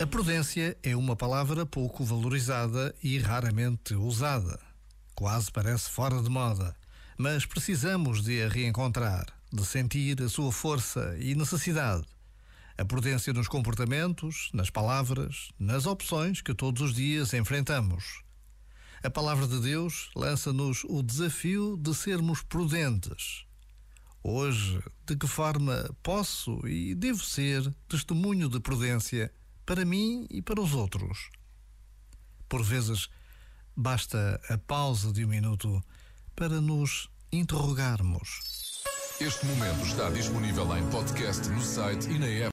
A prudência é uma palavra pouco valorizada e raramente usada. Quase parece fora de moda, mas precisamos de a reencontrar, de sentir a sua força e necessidade. A prudência nos comportamentos, nas palavras, nas opções que todos os dias enfrentamos. A palavra de Deus lança-nos o desafio de sermos prudentes. Hoje, de que forma posso e devo ser testemunho de prudência? para mim e para os outros. Por vezes, basta a pausa de um minuto para nos interrogarmos. Este momento está disponível em podcast no site e na app.